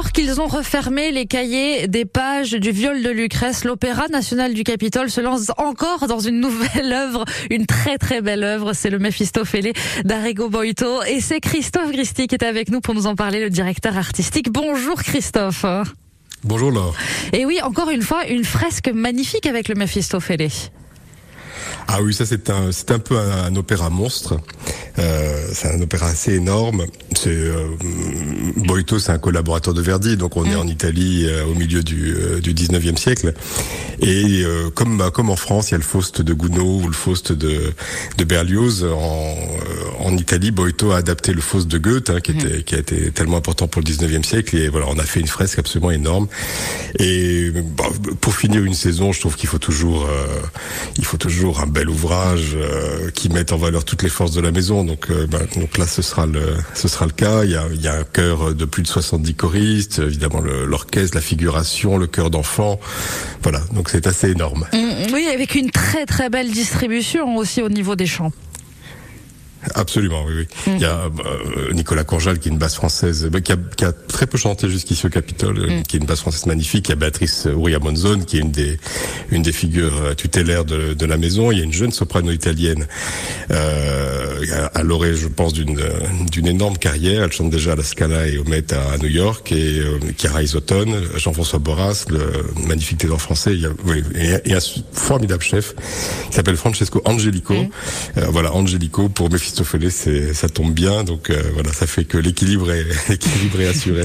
Alors qu'ils ont refermé les cahiers des pages du viol de Lucrèce, l'Opéra national du Capitole se lance encore dans une nouvelle œuvre, une très très belle œuvre. C'est le Méphistophélé d'Arrigo Boito. Et c'est Christophe Gristi qui est avec nous pour nous en parler, le directeur artistique. Bonjour Christophe. Bonjour Laure. Et oui, encore une fois, une fresque magnifique avec le Méphistophélé. Ah oui, ça c'est un, c'est un peu un, opéra monstre. Euh, c'est un opéra assez énorme. C'est euh, Boito, c'est un collaborateur de Verdi, donc on est mm. en Italie euh, au milieu du, euh, du 19e siècle. Et euh, comme bah, comme en France, il y a le Faust de Gounod ou le Faust de de Berlioz. En, en Italie, Boito a adapté le Faust de Goethe, hein, qui mm. était qui a été tellement important pour le 19e siècle. Et voilà, on a fait une fresque absolument énorme. Et bah, pour finir une saison, je trouve qu'il faut toujours il faut toujours un bel ouvrage euh, qui met en valeur toutes les forces de la maison. Donc, euh, ben, donc là, ce sera le, ce sera le cas. Il y a, il y a un chœur de plus de 70 choristes, évidemment l'orchestre, la figuration, le chœur d'enfant. Voilà, donc c'est assez énorme. Mm, oui, avec une très très belle distribution aussi au niveau des chants. Absolument, oui. oui. Mm. Il y a euh, Nicolas Courjal qui est une basse française, qui, a, qui, a, très peu chanté jusqu'ici au Capitole, mm. qui est une basse française magnifique. Il y a Béatrice Ouria Monzone qui est une des une des figures euh, tutélaires de, de la maison. Il y a une jeune soprano italienne euh, à l'orée, je pense, d'une d'une énorme carrière. Elle chante déjà à la Scala et au Met à, New York et euh, Chiara Isotone, Jean-François Boras, le magnifique ténor français. Il y a, oui, et, un formidable chef qui s'appelle Francesco Angelico. Mm. Euh, voilà, Angelico pour Mephisto c'est ça tombe bien, donc euh, voilà, ça fait que l'équilibre est, est assuré.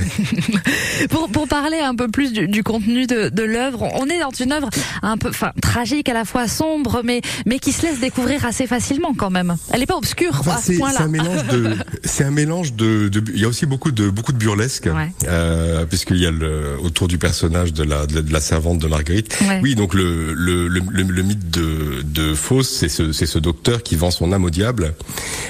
pour, pour parler un peu plus du, contenu de, de l'œuvre, on est dans une œuvre un peu, enfin, tragique à la fois sombre, mais mais qui se laisse découvrir assez facilement quand même. Elle n'est pas obscure à ce point-là. C'est un mélange de, c'est un mélange de, de, il y a aussi beaucoup de beaucoup de burlesque, euh, puisqu'il y a le, autour du personnage de la de la, servante de Marguerite. Oui, donc le le, le, le, mythe de de Fausse, c'est ce c'est ce docteur qui vend son âme au diable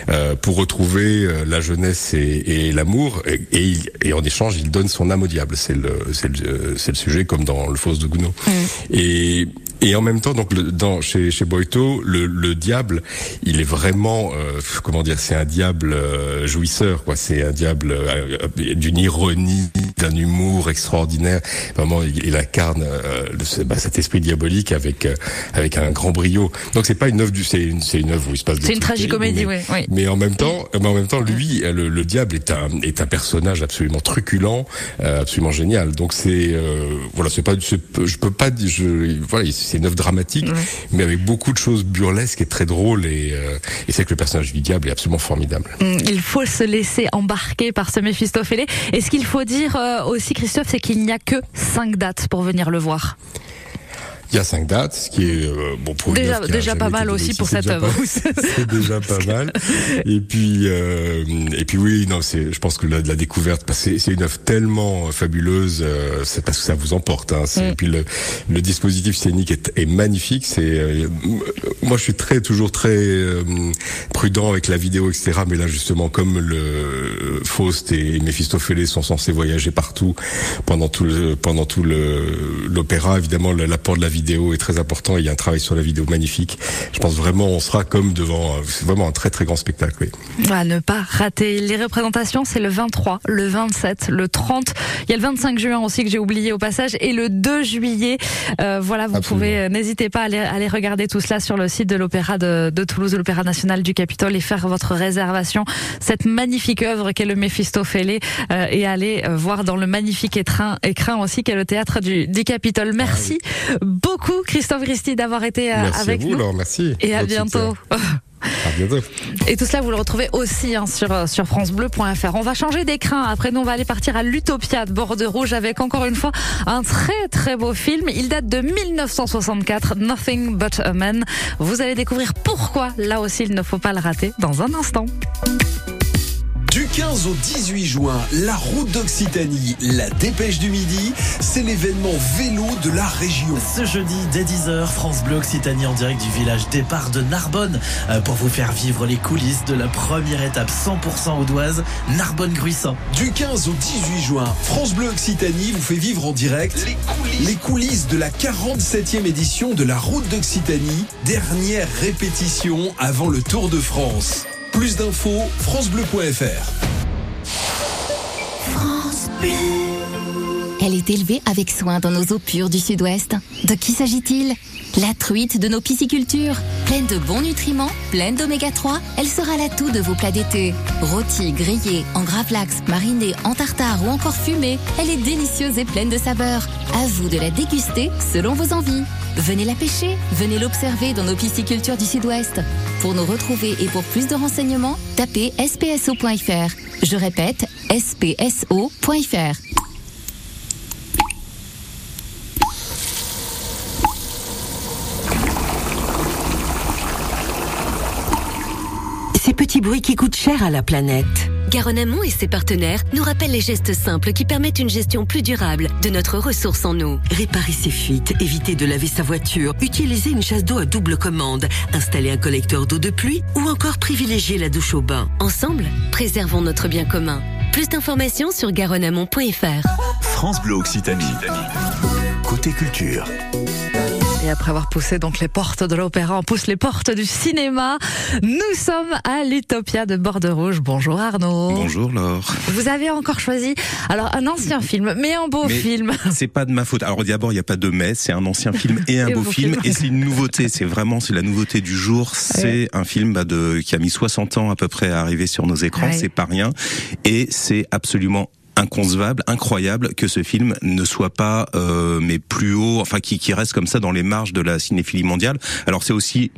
euh, pour retrouver euh, la jeunesse et, et l'amour, et, et, et, en échange, il donne son âme au diable. C'est le, le sujet comme dans le Fausse de Gounod. Mm. Et et en même temps, donc le, dans chez chez Boito, le, le diable, il est vraiment euh, comment dire, c'est un diable euh, jouisseur, quoi. C'est un diable euh, d'une ironie, d'un humour extraordinaire. Vraiment, il, il incarne le, bah, cet esprit diabolique avec avec un grand brio. Donc c'est pas une œuvre du, c'est une c'est une œuvre où il se passe. C'est une tragicomédie, oui, oui. Mais en même temps, mais en même temps, lui, le, le diable est un est un personnage absolument truculent, absolument génial. Donc c'est voilà, c'est pas, je peux pas, je voilà c'est une œuvre dramatique, mais avec beaucoup de choses burlesques et très drôles. Et, euh, et c'est que le personnage du diable est absolument formidable. Mm, il faut se laisser embarquer par ce Méphistophélé. Et ce qu'il faut dire euh, aussi, Christophe, c'est qu'il n'y a que cinq dates pour venir le voir. Il y a cinq dates, ce qui est euh, bon pour déjà, déjà pas mal aussi pour cette œuvre. C'est déjà pas mal. Et puis euh, et puis oui, non, c'est je pense que la, la découverte, c'est une œuvre tellement fabuleuse, euh, c'est parce que ça vous emporte. Hein, mm. Et puis le, le dispositif scénique est, est magnifique. C'est euh, moi je suis très toujours très prudent avec la vidéo etc. Mais là justement comme le Faust et Méphistophélès sont censés voyager partout pendant tout le pendant tout le l'opéra, évidemment l'apport de la vidéo est très important. Il y a un travail sur la vidéo magnifique. Je pense vraiment on sera comme devant c'est vraiment un très très grand spectacle. Oui. À ne pas rater. Les représentations, c'est le 23, le 27, le 30. Il y a le 25 juin aussi que j'ai oublié au passage et le 2 juillet. Euh, voilà, vous pouvez, euh, n'hésitez pas à aller, aller, regarder tout cela sur le site de l'Opéra de, de, Toulouse, l'Opéra national du Capitole et faire votre réservation. Cette magnifique œuvre qu'est le Méphistophélé euh, et aller euh, voir dans le magnifique écrin, écrin aussi qu'est le théâtre du, du Capitole. Merci beaucoup Christophe Christy d'avoir été euh, merci avec vous, nous. Laure, merci. Et à bientôt. À bientôt. Et tout cela, vous le retrouvez aussi hein, sur, euh, sur FranceBleu.fr. On va changer d'écran. Après, nous, on va aller partir à l'Utopia de Bordeaux Rouge avec encore une fois un très très beau film. Il date de 1964, Nothing But a Man. Vous allez découvrir pourquoi, là aussi, il ne faut pas le rater dans un instant. Du 15 au 18 juin, la route d'Occitanie, la dépêche du midi, c'est l'événement vélo de la région. Ce jeudi, dès 10h, France Bleu Occitanie en direct du village départ de Narbonne euh, pour vous faire vivre les coulisses de la première étape 100% audoise, Narbonne-Gruissant. Du 15 au 18 juin, France Bleu Occitanie vous fait vivre en direct les coulisses, les coulisses de la 47e édition de la route d'Occitanie, dernière répétition avant le Tour de France. Plus d'infos, francebleu.fr. France Bleu. Elle est élevée avec soin dans nos eaux pures du sud-ouest. De qui s'agit-il? La truite de nos piscicultures. Pleine de bons nutriments, pleine d'oméga 3, elle sera l'atout de vos plats d'été. Rôtie, grillée, en gravlax, marinée, en tartare ou encore fumée, elle est délicieuse et pleine de saveurs. À vous de la déguster selon vos envies. Venez la pêcher, venez l'observer dans nos piscicultures du sud-ouest. Pour nous retrouver et pour plus de renseignements, tapez spso.fr. Je répète, spso.fr. Ces petits bruits qui coûtent cher à la planète. Garonne Amont et ses partenaires nous rappellent les gestes simples qui permettent une gestion plus durable de notre ressource en eau. Réparer ses fuites, éviter de laver sa voiture, utiliser une chasse d'eau à double commande, installer un collecteur d'eau de pluie ou encore privilégier la douche au bain. Ensemble, préservons notre bien commun. Plus d'informations sur garonneamont.fr. France Bleu Occitanie. Côté culture. Et après avoir poussé donc les portes de l'opéra, on pousse les portes du cinéma. Nous sommes à l'Utopia de Bordeaux-Rouge. Bonjour Arnaud. Bonjour Laure. Vous avez encore choisi alors un ancien film, mais un beau film. C'est pas de ma faute. Alors d'abord, il n'y a pas de mais, c'est un ancien film et un beau, film, et c'est une nouveauté. C'est vraiment c'est la nouveauté du jour. C'est un film bah, de qui a mis 60 ans à peu près à arriver sur nos écrans. C'est pas rien, et c'est absolument inconcevable, incroyable que ce film ne soit pas euh, mais plus haut, enfin qui, qui reste comme ça dans les marges de la cinéphilie mondiale. Alors c'est aussi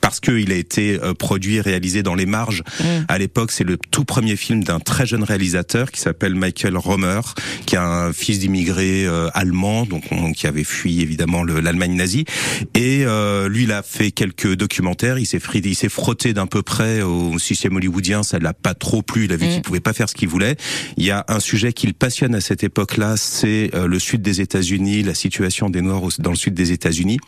parce qu'il a été euh, produit et réalisé dans les marges. Mm. À l'époque, c'est le tout premier film d'un très jeune réalisateur qui s'appelle Michael Romer, qui est un fils d'immigrés euh, allemand, donc qui avait fui évidemment l'Allemagne nazie. Et euh, lui, il a fait quelques documentaires. Il s'est il s'est frotté d'un peu près au système hollywoodien. Ça l'a pas trop plu. Il a vu mm. qu'il pouvait pas faire ce qu'il voulait. Il y a un sujet qui le passionne à cette époque-là, c'est le sud des États-Unis, la situation des Noirs dans le sud des États-Unis.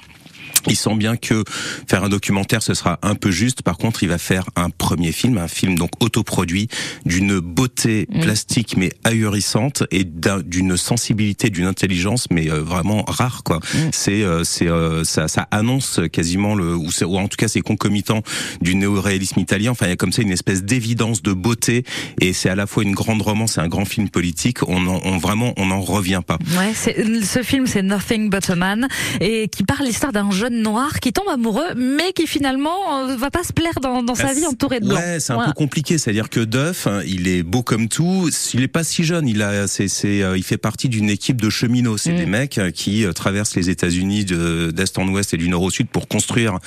Il sent bien que faire un documentaire ce sera un peu juste. Par contre, il va faire un premier film, un film donc autoproduit, d'une beauté mm. plastique mais ahurissante et d'une sensibilité, d'une intelligence mais euh, vraiment rare quoi. Mm. C'est euh, c'est euh, ça, ça annonce quasiment le ou, ou en tout cas c'est concomitant du néo-réalisme italien. Enfin, il y a comme ça une espèce d'évidence de beauté et c'est à la fois une grande romance et un grand film politique. On, en, on vraiment on n'en revient pas. Ouais, ce film c'est Nothing But a Man et qui parle l'histoire d'un jeune noir qui tombe amoureux, mais qui finalement euh, va pas se plaire dans, dans sa vie entourée de blanc. Ouais, c'est un peu compliqué. C'est-à-dire que Duff, il est beau comme tout. Il est pas si jeune. Il a, c'est, euh, il fait partie d'une équipe de cheminots. C'est mm. des mecs euh, qui traversent les États-Unis d'est en ouest et du nord au sud pour construire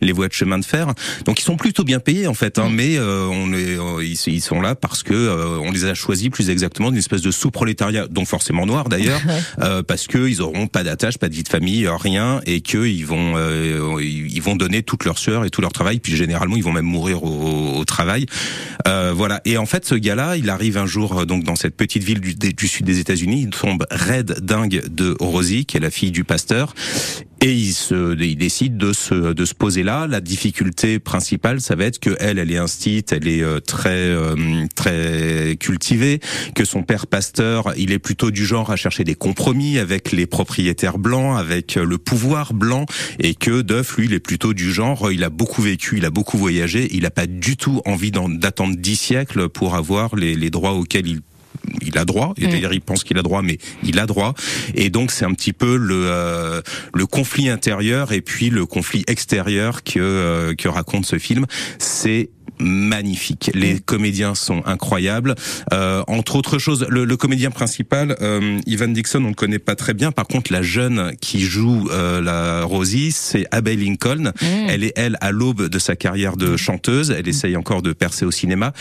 les voies de chemin de fer. Donc ils sont plutôt bien payés en fait, hein, mm. mais on est, ils, sont là parce que on les a choisis plus exactement d'une espèce de sous-prolétariat, donc forcément noir d'ailleurs, parce que ils auront pas d'attache, pas de vie de famille, rien, et que ils vont euh, ils vont donner toute leur sueur et tout leur travail, puis généralement ils vont même mourir au, travail. Euh, voilà. Et en fait, ce gars-là, il arrive un jour euh, donc dans cette petite ville du, du sud des États-Unis, il tombe raide dingue de Rosie, qui est la fille du pasteur, et il, se, il décide de se, de se poser là. La difficulté principale, ça va être que elle, elle est instite, elle est euh, très, euh, très cultivée, que son père pasteur, il est plutôt du genre à chercher des compromis avec les propriétaires blancs, avec euh, le pouvoir blanc, et que Duff, lui, il est plutôt du genre, il a beaucoup vécu, il a beaucoup voyagé, il n'a pas du tout envie d'attendre dix siècles pour avoir les, les droits auxquels il il a droit. C'est-à-dire, mm. il pense qu'il a droit, mais il a droit. Et donc, c'est un petit peu le euh, le conflit intérieur et puis le conflit extérieur que euh, que raconte ce film. C'est magnifique. Les mm. comédiens sont incroyables. Euh, entre autres choses, le, le comédien principal, euh, Ivan Dixon, on le connaît pas très bien. Par contre, la jeune qui joue euh, la Rosie, c'est Abbey Lincoln. Mm. Elle est elle à l'aube de sa carrière de chanteuse. Elle essaye encore de percer au cinéma.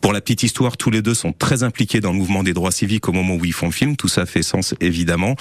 Pour la petite histoire, tous les deux sont très impliqués dans le mouvement des droits civiques au moment où ils font le film. Tout ça fait sens évidemment.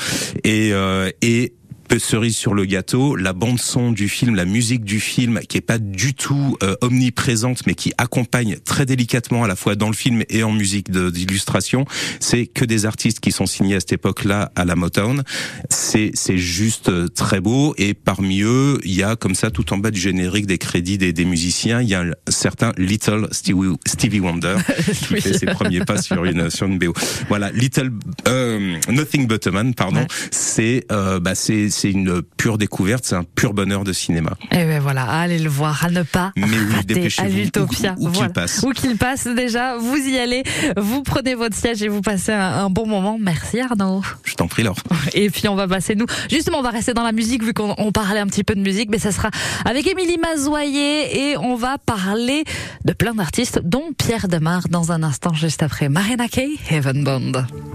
Et, euh, et cerise sur le gâteau, la bande son du film, la musique du film, qui est pas du tout euh, omniprésente, mais qui accompagne très délicatement à la fois dans le film et en musique d'illustration, c'est que des artistes qui sont signés à cette époque-là à la Motown. C'est c'est juste euh, très beau et parmi eux, il y a comme ça tout en bas du générique des crédits des, des musiciens, il y a un certain Little Stevie, Stevie Wonder qui fait ses premiers pas sur une sur une BO. Voilà, Little euh, Nothing But a Man, pardon. C'est euh, bah c'est c'est une pure découverte, c'est un pur bonheur de cinéma. Et ben voilà, allez le voir, à ne pas Mais oui, à l'Utopia. où- où qu'il passe. Où qu'il passe déjà, vous y allez, vous prenez votre siège et vous passez un, un bon moment. Merci Arnaud. Je t'en prie, Laure. Et puis on va passer nous. Justement, on va rester dans la musique vu qu'on on parlait un petit peu de musique, mais ça sera avec Émilie Mazoyer et on va parler de plein d'artistes, dont Pierre Demar dans un instant juste après Marina Kay, Heaven Bond.